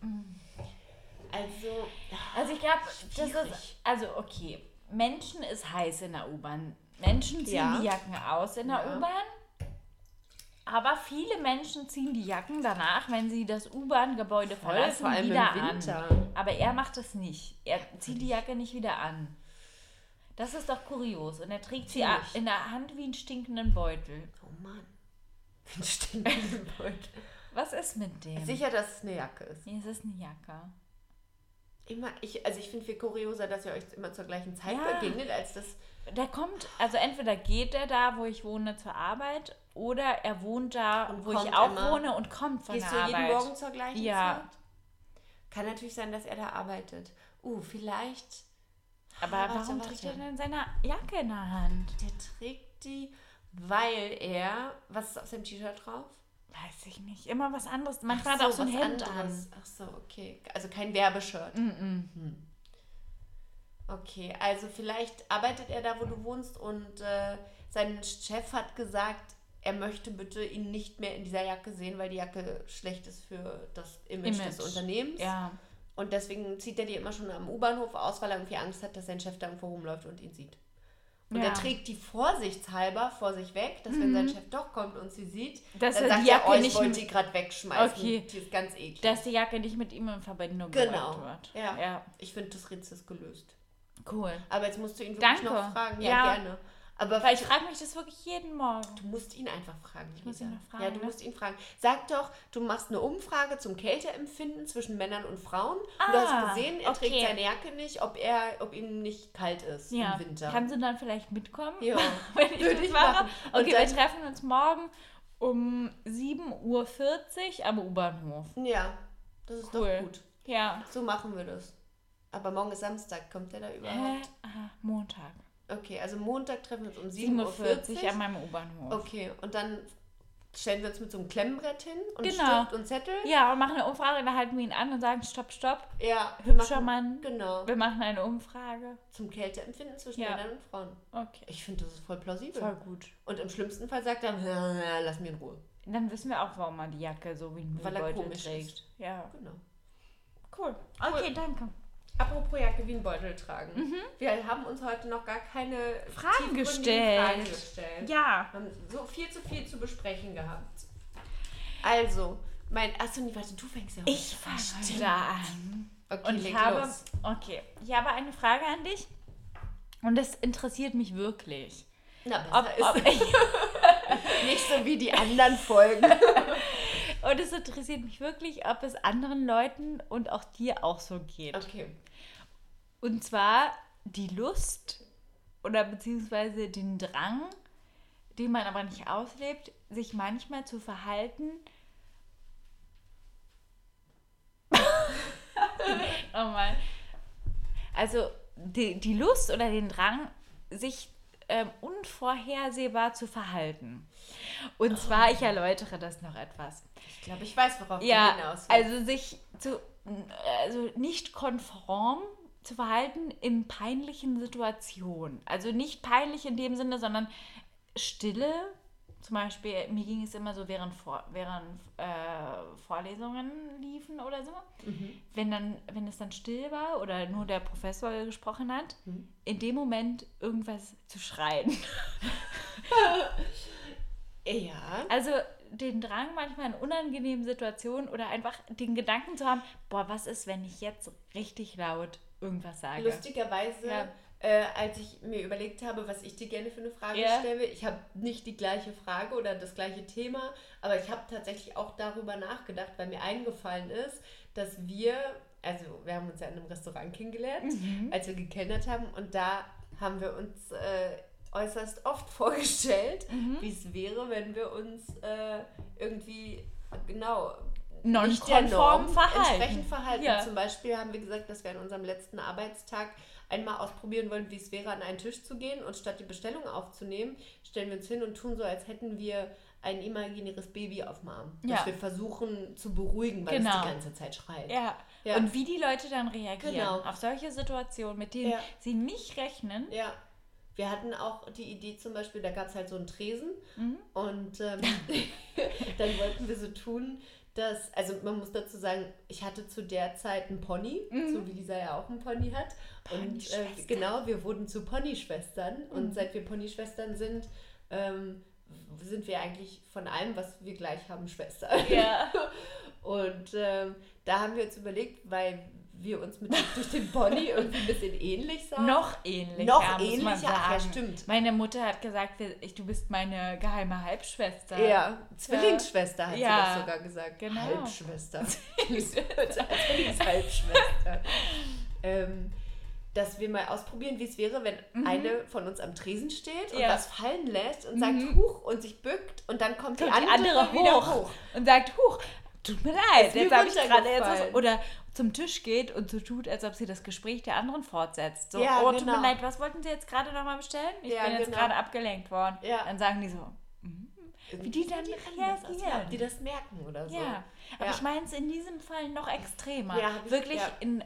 also, Also ich glaube, das ist, also okay, Menschen ist heiß in der U-Bahn. Menschen ziehen Ja. die Jacken aus in der Ja. U-Bahn. Aber viele Menschen ziehen die Jacken danach, wenn sie das U-Bahn-Gebäude verlassen, wieder an. Aber er macht es nicht. Er zieht die Jacke nicht wieder an. Das ist doch kurios. Und er trägt sie in der Hand wie einen stinkenden Beutel. oh Mann. Ein stinkender Beutel. Was ist mit dem? Sicher, dass es eine Jacke ist. Nee, es ist eine Jacke. Immer, ich, also ich finde viel kurioser, dass ihr euch immer zur gleichen Zeit Ja. begegnet, als das. Der kommt, also entweder geht er da, wo ich wohne, zur Arbeit, oder er wohnt da, Und wo ich auch immer. wohne und kommt von Gehst du der jeden Arbeit. Morgen zur gleichen Ja. Zeit? Kann natürlich sein, dass er da arbeitet. Uh, vielleicht. Aber Ah, warum warte. trägt er denn seine Jacke in der Hand? Der trägt die, weil er. Was ist auf seinem T-Shirt drauf? Weiß ich nicht. Immer was anderes. Manchmal Ach hat er auch so ein Hemd anderes. Ach so, okay. Also kein Werbeshirt. an. Mm Hm. Okay, also vielleicht arbeitet er da, wo du wohnst und äh, sein Chef hat gesagt, er möchte bitte ihn nicht mehr in dieser Jacke sehen, weil die Jacke schlecht ist für das Image, des Image. Unternehmens. Ja. Und deswegen zieht er die immer schon am U-Bahnhof aus, weil er irgendwie Angst hat, dass sein Chef da irgendwo rumläuft und ihn sieht. Und Ja. er trägt die vorsichtshalber vor sich weg, dass wenn sein Chef doch kommt und sie sieht, Mhm. Dass dann er sagt die er, Jacke oh, ich nicht wollte mit- die gerade wegschmeißen. Okay. Die ist ganz eklig. Dass die Jacke nicht mit ihm in Verbindung Genau. gebracht wird. Ja. ja. Ich finde, das Rätsel ist gelöst. Cool. Aber jetzt musst du ihn wirklich Danke. noch fragen. Ja, Ja. gerne. Aber Weil ich frage mich das wirklich jeden Morgen. du musst ihn einfach fragen. Ich muss ihn noch fragen, Ja, du ne? musst ihn fragen. Sag doch, du machst eine Umfrage zum Kälteempfinden zwischen Männern und Frauen. und du Ah, hast gesehen, er okay. trägt seine Jacke nicht, ob er, ob ihm nicht kalt ist Ja. im Winter. Kannst du dann vielleicht mitkommen? ja, wenn ich würde das ich mache? machen. Okay, wir treffen uns morgen um 7.40 Uhr am U-Bahnhof. ja, das ist Cool. doch gut. Ja. So machen wir das. Aber morgen ist Samstag, kommt der da Hä? überhaupt? Aha, Montag. Okay, also Montag treffen wir uns um 7.40 7.40 Uhr an meinem U-Bahnhof. Okay, und dann stellen wir uns mit so einem Klemmbrett hin und Genau. Stift und Zettel. Ja, und machen eine Umfrage, dann halten wir ihn an und sagen, stopp, stopp. Ja, Hübscher machen, Mann. Genau. Wir machen eine Umfrage. Zum Kälteempfinden zwischen Ja. Männern und Frauen. Okay. Ich finde, das ist voll plausibel. Voll gut. Und im schlimmsten Fall sagt er, "Ja, lass mich in Ruhe. Dann wissen wir auch, warum er die Jacke so wie ein Müllbeutel trägt. ist. Ja. Genau. Cool. Okay, danke. Apropos Jacke wie ein Beutel tragen. Wir haben uns heute noch gar keine Mhm. Fragen gestellt. Fragen gestellt. Ja. Wir haben so viel zu viel zu besprechen gehabt. Also, mein. Achso, nee, warte, du fängst ja heute Ich fange da an. Okay, Und ich habe, los. okay, ich habe eine Frage an dich. Und das interessiert mich wirklich. Na, Ob, ob, ist. Nicht so wie die anderen Folgen. Und es interessiert mich wirklich, ob es anderen Leuten und auch dir auch so geht. Okay. Und zwar die Lust oder beziehungsweise den Drang, den man aber nicht auslebt, sich manchmal zu verhalten. Nochmal. Also die, die Lust oder den Drang, sich ähm, unvorhersehbar zu verhalten. Und zwar, ich erläutere das noch etwas. Ich glaube, ich weiß, worauf Ja, du hinaus willst. also sich zu, also nicht konform zu verhalten in peinlichen Situationen. Also nicht peinlich in dem Sinne, sondern Stille. Zum Beispiel, mir ging es immer so, während, Vor während äh, Vorlesungen liefen oder so. Wenn, dann, wenn es dann still war oder nur der Professor gesprochen hat, in dem Moment irgendwas zu schreien. ja. Also den Drang manchmal in unangenehmen Situationen oder einfach den Gedanken zu haben, boah, was ist, wenn ich jetzt richtig laut irgendwas sage? Lustigerweise, Ja. Äh, als ich mir überlegt habe, was ich dir gerne für eine Frage Ja. stelle, ich habe nicht die gleiche Frage oder das gleiche Thema, aber ich habe tatsächlich auch darüber nachgedacht, weil mir eingefallen ist, dass wir, also wir haben uns ja in einem Restaurant kennengelernt, Mhm. als wir gekellnert haben und da haben wir uns äh, äußerst oft vorgestellt, Mhm. wie es wäre, wenn wir uns äh, irgendwie genau Nonkonform nicht Norm verhalten. entsprechend verhalten. Ja. Zum Beispiel haben wir gesagt, dass wir an unserem letzten Arbeitstag einmal ausprobieren wollen, wie es wäre, an einen Tisch zu gehen und statt die Bestellung aufzunehmen, stellen wir uns hin und tun so, als hätten wir ein imaginäres Baby auf dem Arm. Ja. Das wir versuchen zu beruhigen, weil es Genau. die ganze Zeit schreit. Ja. Ja. Und wie die Leute dann reagieren Genau. auf solche Situationen, mit denen Ja. sie nicht rechnen. Ja. Wir hatten auch die Idee zum Beispiel, da gab es halt so einen Tresen Mhm. und ähm, dann wollten wir so tun, dass, also man muss dazu sagen, ich hatte zu der Zeit einen Pony, so wie Lisa ja auch einen Pony hat. Und äh, genau, wir wurden zu Ponyschwestern und seit wir Ponyschwestern sind, ähm, sind wir eigentlich von allem, was wir gleich haben, Schwestern. Ja. Und ähm, da haben wir uns überlegt, weil wir uns mit durch den Pony irgendwie ein bisschen ähnlich sahen. Noch ähnlicher, Noch muss man ähnlicher, ach ja, stimmt. Meine Mutter hat gesagt, ich, du bist meine geheime Halbschwester. Ja, Zwillingsschwester hat Ja. sie das sogar gesagt. Genau. Halbschwester. Zwillingshalbschwester. ähm, dass wir mal ausprobieren, wie es wäre, wenn eine von uns am Tresen steht und Mhm. Ja. was fallen lässt und sagt Mhm. Huch und sich bückt und dann kommt, Kommt die, die andere andere wieder hoch, hoch. und sagt, huch, tut mir leid, jetzt habe ich gerade jetzt was. Oder zum Tisch geht und so tut, als ob sie das Gespräch der anderen fortsetzt. So, Ja, oh, tut genau. mir leid, was wollten Sie jetzt gerade nochmal bestellen? Ich Ja, bin jetzt genau. gerade abgelenkt worden. Ja. Dann sagen die so, Wie die dann aus, reagieren. ja, ob die das merken oder so. ja. Aber Ja. ich meine es in diesem Fall noch extremer. Ja, Wirklich, ja. in,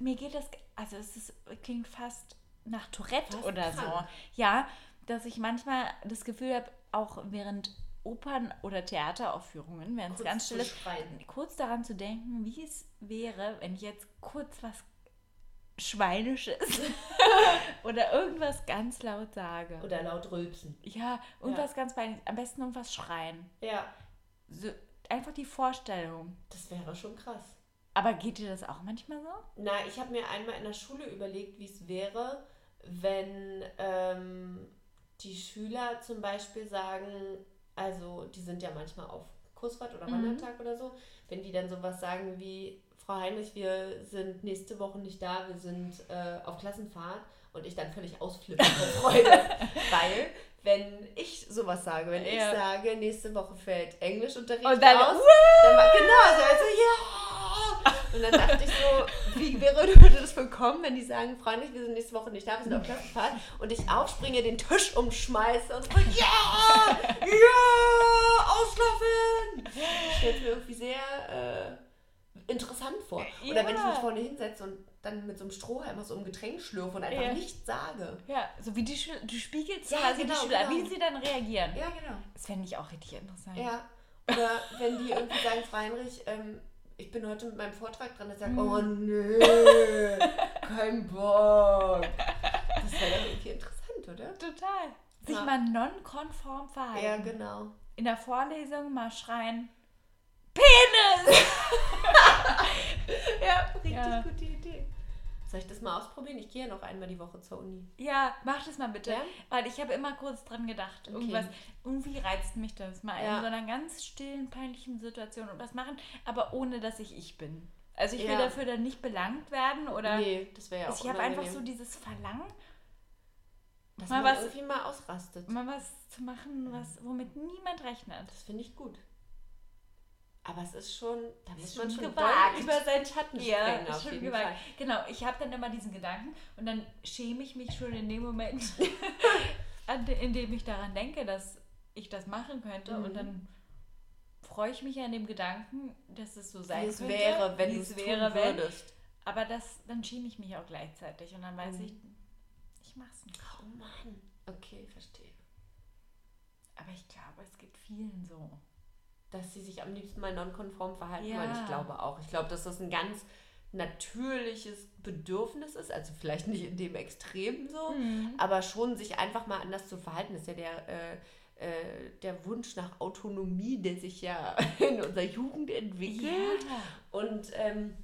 mir geht das, also es ist, klingt fast nach Tourette Fast oder krank. so. Ja, dass ich manchmal das Gefühl habe, auch während Opern- oder Theateraufführungen, wenn es ganz still ist, kurz daran zu denken, wie es wäre, wenn ich jetzt kurz was Schweinisches oder irgendwas ganz laut sage. Oder laut rülpsen. ja, irgendwas ganz peinliches. Am besten irgendwas schreien. Ja, So, einfach die Vorstellung. das wäre schon krass. Aber geht dir das auch manchmal so? Na, ich habe mir einmal in der Schule überlegt, wie es wäre, wenn ähm, die Schüler zum Beispiel sagen, also die sind ja manchmal auf Kursfahrt oder Wandertag oder so, wenn die dann sowas sagen wie, Frau Heinrich, wir sind nächste Woche nicht da, wir sind äh, auf Klassenfahrt und ich dann völlig ausflippe vor Freude. Weil, wenn ich sowas sage, wenn ich Ja. sage, nächste Woche fällt Englischunterricht Und dann, aus, dann war, genau, so also, ja! Und dann dachte ich so, wie wäre würde das willkommen, wenn die sagen, Freundlich, wir sind nächste Woche nicht da, wir sind auf Klassenfahrt und ich aufspringe, den Tisch umschmeiße und so, ja! Ja! Auslaufen! Ich stelle mir irgendwie sehr äh, interessant vor. Oder Ja. wenn ich mich vorne hinsetze und dann mit so einem Strohhalm aus so einem Getränk schlürfe und einfach Ja. nichts sage. Ja, so wie die du spiegelst Ja, quasi genau, die Schüler, genau. wie sie dann reagieren. Ja, genau. Das fände ich auch richtig interessant. Ja. Oder wenn die irgendwie sagen, Frau Heinrich, ähm, ich bin heute mit meinem Vortrag dran, der sagt, Mhm. oh nee, kein Bock. Das wäre doch irgendwie interessant, oder? Total. Sich Ja. mal nonkonform verhalten. Ja, genau. In der Vorlesung mal schreien, Penis! Ja, richtig Ja. gute Idee. Soll ich das mal ausprobieren? Ich gehe ja noch einmal die Woche zur Uni. Ja, mach das mal bitte. Ja? Weil ich habe immer kurz dran gedacht. Irgendwas, irgendwie reizt mich das mal Ja. in so einer ganz stillen, peinlichen Situation und was machen, aber ohne dass ich ich bin. Also ich will dafür dann nicht belangt werden oder nee, das wäre ja auch ich habe einfach so dieses Verlangen, dass mal man was- irgendwie mal ausrastet. mal was zu machen, was, womit niemand rechnet. Das finde ich gut. Aber es ist schon, da muss man schon gewagt. über seinen Schatten Ja, springen. ist auf schon jeden gewagt. Fall. Genau, ich habe dann immer diesen Gedanken und dann schäme ich mich schon in dem Moment, in dem ich daran denke, dass ich das machen könnte Mhm. und dann freue ich mich an dem Gedanken, dass es so sein Wie es könnte, wäre, wenn du es es wäre, tun wenn. würdest. Aber das, dann schäme ich mich auch gleichzeitig und dann weiß Mhm. ich, ich mach's nicht. Oh Mann. Okay, verstehe. Aber ich glaube, es geht vielen so. Dass sie sich am liebsten mal nonkonform verhalten, Ja. weil ich glaube auch. Ich glaube, dass das ein ganz natürliches Bedürfnis ist, also vielleicht nicht in dem Extrem so, Mhm. aber schon sich einfach mal anders zu verhalten, ist ja der, äh, äh, der Wunsch nach Autonomie, der sich ja in unserer Jugend entwickelt. Ja. Und ähm,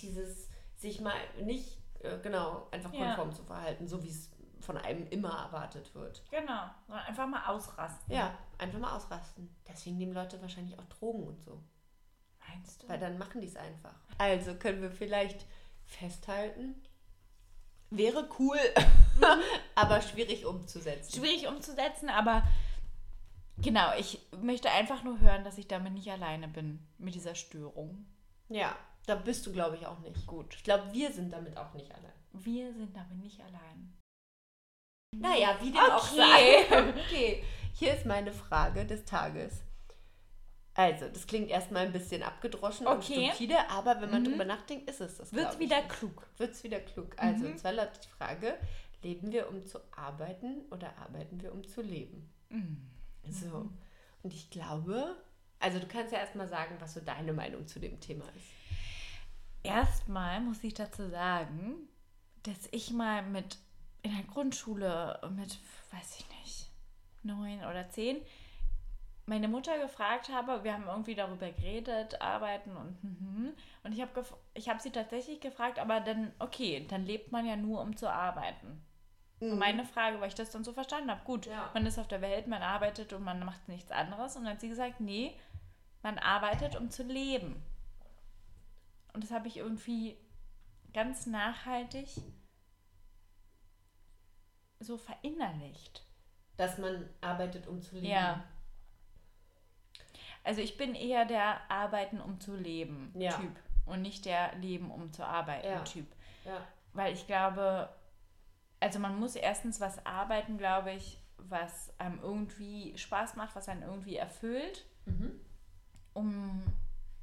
dieses sich mal nicht, äh, genau, einfach Ja. konform zu verhalten, so wie es von einem immer erwartet wird. Genau, einfach mal ausrasten. Ja, einfach mal ausrasten. Deswegen nehmen Leute wahrscheinlich auch Drogen und so. Meinst du? Weil dann machen die es einfach. Also können wir vielleicht festhalten, wäre cool, aber schwierig umzusetzen. schwierig umzusetzen, aber genau, ich möchte einfach nur hören, dass ich damit nicht alleine bin, mit dieser Störung. Ja, da bist du, glaube ich, auch nicht. Gut. Ich glaube, wir sind damit auch nicht allein. Wir sind damit nicht allein. Naja, wie dem auch Okay. sei. Okay, hier ist meine Frage des Tages. Also, das klingt erstmal ein bisschen abgedroschen Okay. und stupide, aber wenn man Mhm. drüber nachdenkt, ist es das. Wird ich. wieder klug. Wird's wieder klug. Also, Mhm. und zwar lautet die Frage: Leben wir, um zu arbeiten oder arbeiten wir, um zu leben? Mhm. So. Und ich glaube, also, du kannst ja erstmal sagen, was so deine Meinung zu dem Thema ist. Erstmal muss ich dazu sagen, dass ich mal mit in der Grundschule mit, weiß ich nicht, neun oder zehn, meine Mutter gefragt habe, wir haben irgendwie darüber geredet, arbeiten und mhm. und ich habe ich habe sie tatsächlich gefragt, aber dann okay, dann lebt man ja nur um zu arbeiten. Und meine Frage, weil ich das dann so verstanden habe, gut, Ja. man ist auf der Welt, man arbeitet und man macht nichts anderes. Und dann hat sie gesagt, nee, man arbeitet, um zu leben. Und das habe ich irgendwie ganz nachhaltig so verinnerlicht. Dass man arbeitet, um zu leben. Ja. Also ich bin eher der Arbeiten, um zu leben Ja. Typ und nicht der Leben, um zu arbeiten Ja. Typ. Ja. Weil ich glaube, also man muss erstens was arbeiten, glaube ich, was einem irgendwie Spaß macht, was einen irgendwie erfüllt, Mhm. um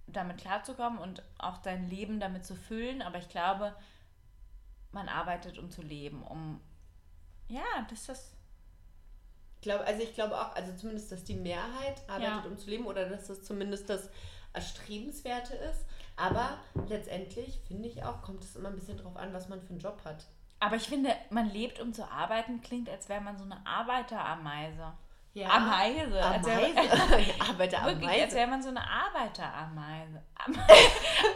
damit klarzukommen und auch sein Leben damit zu füllen. Aber ich glaube, man arbeitet, um zu leben, um ja, das ist Ich glaube, also ich glaube auch, also zumindest, dass die Mehrheit arbeitet, Ja. um zu leben oder dass das zumindest das Erstrebenswerte ist. Aber letztendlich finde ich auch, kommt es immer ein bisschen drauf an, was man für einen Job hat. Aber ich finde, man lebt, um zu arbeiten, klingt, als wäre man so eine Arbeiterameise. Ja. Ameise. Ameise. Ich arbeite wirklich, als Ameise. wäre man so eine Arbeiterameise. Am-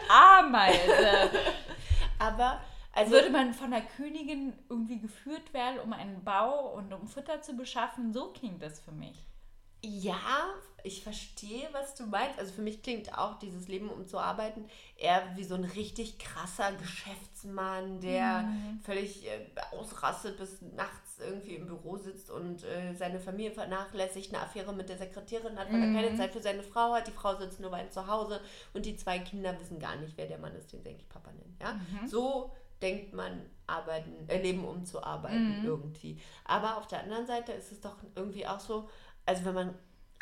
Ameise. Aber, also, Würde man von der Königin irgendwie geführt werden, um einen Bau und um Futter zu beschaffen? So klingt das für mich. ja, ich verstehe, was du meinst. Also für mich klingt auch dieses Leben, um zu arbeiten, eher wie so ein richtig krasser Geschäftsmann, der Mhm. völlig äh, ausrastet, bis nachts irgendwie im Büro sitzt und äh, seine Familie vernachlässigt, eine Affäre mit der Sekretärin hat, weil er keine Zeit für seine Frau hat. Die Frau sitzt nur weinend zu Hause und die zwei Kinder wissen gar nicht, wer der Mann ist, den sie eigentlich Papa nennen. Ja? So denkt man, arbeiten, äh, Leben um zu arbeiten irgendwie. Aber auf der anderen Seite ist es doch irgendwie auch so, also wenn man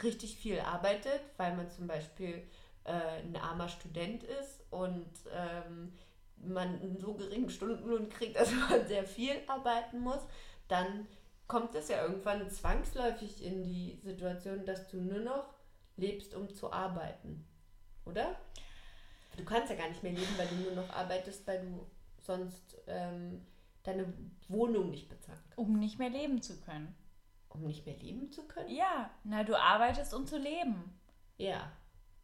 richtig viel arbeitet, weil man zum Beispiel äh, ein armer Student ist und ähm, man einen so geringen Stundenlohn kriegt, dass man sehr viel arbeiten muss, dann kommt es ja irgendwann zwangsläufig in die Situation, dass du nur noch lebst, um zu arbeiten. Oder? Du kannst ja gar nicht mehr leben, weil du nur noch arbeitest, weil du sonst ähm, deine Wohnung nicht bezahlen kannst. Um nicht mehr leben zu können. Um nicht mehr leben zu können? Ja, na, du arbeitest, um zu leben. Ja.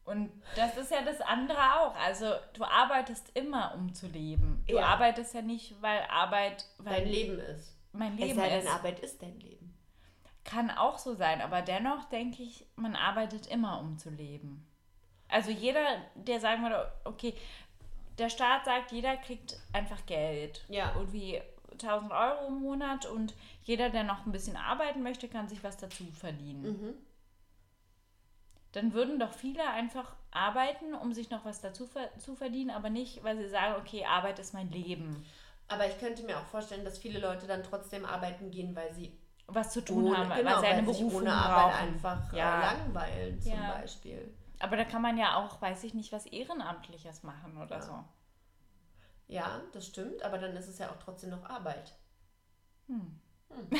Und das ist ja das andere auch. Also du arbeitest immer, um zu leben. Du Ja. arbeitest ja nicht, weil Arbeit weil Dein Leben ist. mein Es Leben sei denn, ist. Arbeit ist dein Leben. Kann auch so sein, aber dennoch denke ich, man arbeitet immer, um zu leben. Also jeder, der sagen würde, okay, der Staat sagt, jeder kriegt einfach Geld. Ja. Irgendwie 1000 Euro im Monat und jeder, der noch ein bisschen arbeiten möchte, kann sich was dazu verdienen. Mhm. Dann würden doch viele einfach arbeiten, um sich noch was dazu ver zu verdienen, aber nicht, weil sie sagen, okay, Arbeit ist mein Leben. Aber ich könnte mir auch vorstellen, dass viele Leute dann trotzdem arbeiten gehen, weil sie Was zu tun ohne, haben, genau, weil sie eine weil Berufung ohne Arbeit brauchen. einfach Ja. äh, langweilen zum Ja. Beispiel. Aber da kann man ja auch, weiß ich nicht, was Ehrenamtliches machen oder Ja. so. Ja, das stimmt, aber dann ist es ja auch trotzdem noch Arbeit. Hm.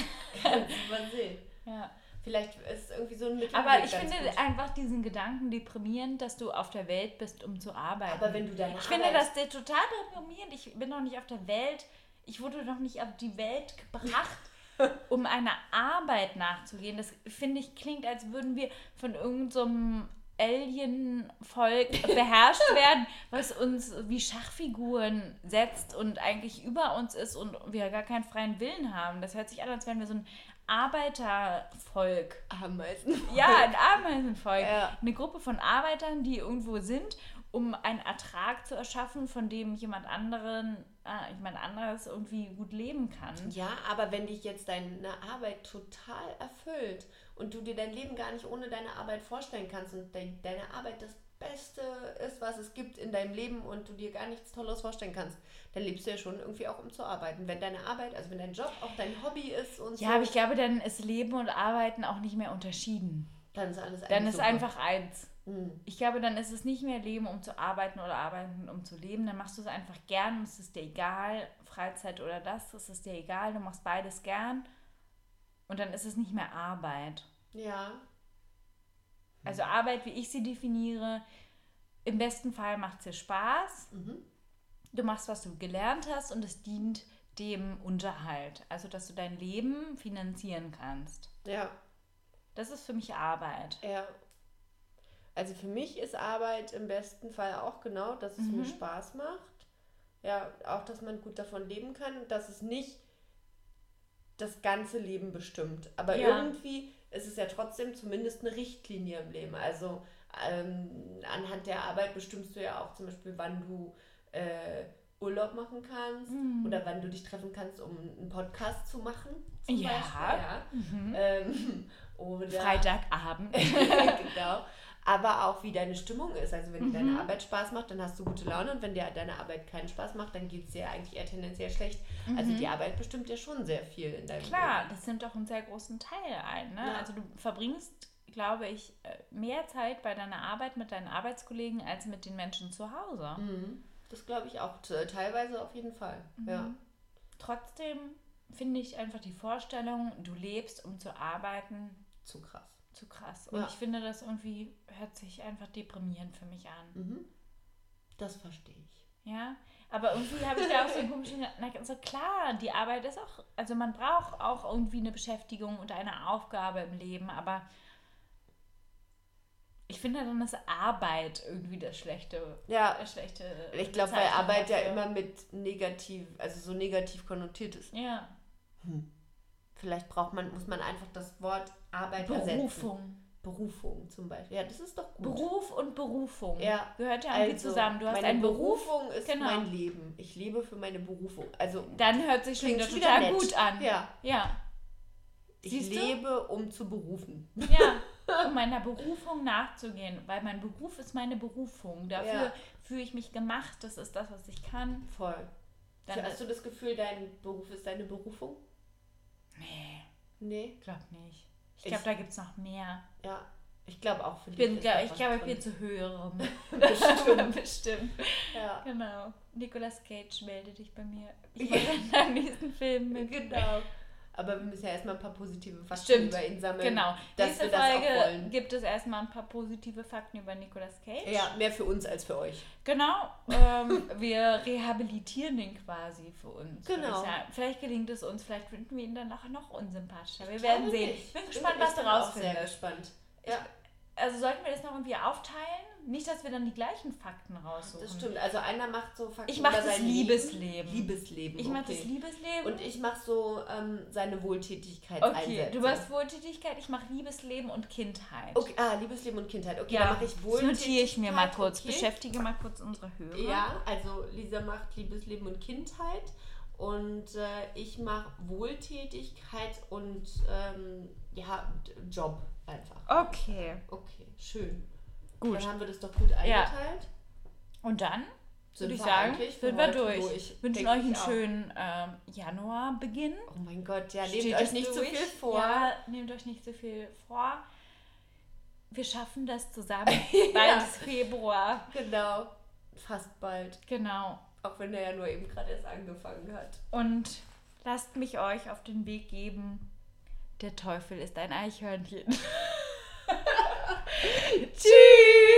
Du mal sehen. Ja. Vielleicht ist irgendwie so ein Mittelweg Aber ich finde gut. einfach diesen Gedanken deprimierend, dass du auf der Welt bist, um zu arbeiten. Aber wenn du deine ich finde das total deprimierend. Ich bin noch nicht auf der Welt. Ich wurde noch nicht auf die Welt gebracht, um einer Arbeit nachzugehen. Das finde ich klingt, als würden wir von irgendeinem Alien-Volk beherrscht werden, was uns wie Schachfiguren setzt und eigentlich über uns ist und wir gar keinen freien Willen haben. Das hört sich an, als wären wir so ein Arbeitervolk. Ameisen. Ja, ein Ameisenvolk. Ja. Eine Gruppe von Arbeitern, die irgendwo sind, um einen Ertrag zu erschaffen, von dem jemand anderen, äh, jemand anderes irgendwie gut leben kann. Ja, aber wenn dich jetzt deine Arbeit total erfüllt und du dir dein Leben gar nicht ohne deine Arbeit vorstellen kannst und dein, deine Arbeit das Beste ist, was es gibt in deinem Leben und du dir gar nichts Tolles vorstellen kannst, dann lebst du ja schon irgendwie auch um zu arbeiten. Wenn deine Arbeit, also wenn dein Job auch dein Hobby ist und Ja, so, aber ich glaube, dann ist Leben und Arbeiten auch nicht mehr unterschieden. dann ist alles Dann eigentlich ist super. einfach eins. Mhm. Ich glaube, dann ist es nicht mehr Leben, um zu arbeiten oder arbeiten, um zu leben. Dann machst du es einfach gern und es ist dir egal, Freizeit oder das, es ist dir egal, du machst beides gern. Und dann ist es nicht mehr Arbeit. Ja, Also Arbeit, wie ich sie definiere, im besten Fall macht es dir Spaß. Mhm. Du machst, was du gelernt hast und es dient dem Unterhalt. Also, dass du dein Leben finanzieren kannst. ja, Das ist für mich Arbeit. ja. Also für mich ist Arbeit im besten Fall auch genau, dass es mir Mhm. Spaß macht. Ja, auch, dass man gut davon leben kann, dass es nicht das ganze Leben bestimmt. Aber Ja. irgendwie ist es ja trotzdem zumindest eine Richtlinie im Leben. Also ähm, anhand der Arbeit bestimmst du ja auch zum Beispiel, wann du äh, Urlaub machen kannst Mhm. oder wann du dich treffen kannst, um einen Podcast zu machen. Ja. Beispiel. Ja. Mhm. Ähm, oder Freitagabend. genau. Aber auch wie deine Stimmung ist. Also wenn dir Mhm. deine Arbeit Spaß macht, dann hast du gute Laune und wenn dir deine Arbeit keinen Spaß macht, dann geht es dir eigentlich eher tendenziell schlecht. Also die Arbeit bestimmt ja schon sehr viel in deinem Mhm. Klar, Leben. das nimmt auch einen sehr großen Teil ein. Ne? Ja. Also du verbringst, glaube ich, äh, mehr Zeit bei deiner Arbeit mit deinen Arbeitskollegen als mit den Menschen zu Hause. Mhm. Das glaube ich auch teilweise auf jeden Fall. Mhm. Ja. Trotzdem finde ich einfach die Vorstellung, du lebst, um zu arbeiten, Zu krass. Zu krass. Und Ja. ich finde, das irgendwie hört sich einfach deprimierend für mich an. Mhm. Das verstehe ich. Ja, aber irgendwie habe ich da auch so einen komischen, na, so klar, die Arbeit ist auch, also man braucht auch irgendwie eine Beschäftigung und eine Aufgabe im Leben, aber ich finde, dann ist Arbeit irgendwie das schlechte, Ja, das schlechte. ich glaube, weil Arbeit ja immer mit negativ, also so negativ konnotiert ist. Ja, Vielleicht braucht man, muss man einfach das Wort Arbeit ersetzen. Berufung. Berufung zum Beispiel. Ja, das ist doch gut. Beruf und Berufung Ja, gehört ja irgendwie Also, zusammen. Du hast meine einen Beruf, Berufung ist genau. mein Leben. Ich lebe für meine Berufung. Also dann hört sich schon wieder total nett. gut an. Ja, Ja, ich Siehst du? lebe, um zu berufen. ja. um meiner Berufung nachzugehen, weil mein Beruf ist meine Berufung. Dafür Ja. fühle ich mich gemacht, das ist das, was ich kann. Voll. Dann Hast du das Gefühl, dein Beruf ist deine Berufung? Nee, Nee. glaub nicht. Ich glaube, da gibt es noch mehr. Ja. Ich glaube auch für dich. bin, glaub, ich glaube, ich bin zu höherem. Bestimmt. Bestimmt. Ja. Genau. Nicolas Cage, melde dich bei mir. Ich mache in deinem nächsten Film mit. Genau. Aber wir müssen ja erstmal ein paar positive Fakten Stimmt. über ihn sammeln. Genau. Dass Nächste wir das auch Folge wollen. gibt es erstmal ein paar positive Fakten über Nicolas Cage. Ja, mehr für uns als für euch. Genau. Ähm, wir rehabilitieren ihn quasi für uns. Genau. Vielleicht gelingt es uns, vielleicht finden wir ihn dann nachher noch unsympathischer. Wir werden sehen. Ich bin gespannt, bin- was du ich bin auch sehr rausfindest. gespannt. Ja. Also sollten wir das noch irgendwie aufteilen? Nicht, dass wir dann die gleichen Fakten raussuchen. Das stimmt. Also einer macht so Fakten Ich mach über das sein Liebesleben. Leben. Liebesleben. Ich mache okay. das Liebesleben. Und ich mache so ähm, seine Wohltätigkeitseinsätze. okay, du machst Wohltätigkeit, ich mache Liebesleben und Kindheit. Okay, ah, Liebesleben und Kindheit. Okay, Ja, dann mache ich das Wohltätigkeit. notiere ich mir mal kurz. Okay. Beschäftige mal kurz unsere Hörer. Ja, also Lisa macht Liebesleben und Kindheit und äh, ich mache Wohltätigkeit und ähm, ja, Job einfach. Okay, Okay, schön. gut. Dann haben wir das doch gut eingeteilt. Und dann Sind würde ich sagen, sind wir durch. durch. Wünschen euch einen schönen ähm, Januarbeginn. Oh mein Gott, ja, Steht nehmt euch es nicht zu durch? viel vor. Ja, nehmt euch nicht zu viel vor. Wir schaffen das zusammen. Ja. Bald ist Februar. Genau, fast bald. Genau. Auch wenn er ja nur eben gerade erst angefangen hat. Und lasst mich euch auf den Weg geben. Der Teufel ist ein Eichhörnchen. Tschüss!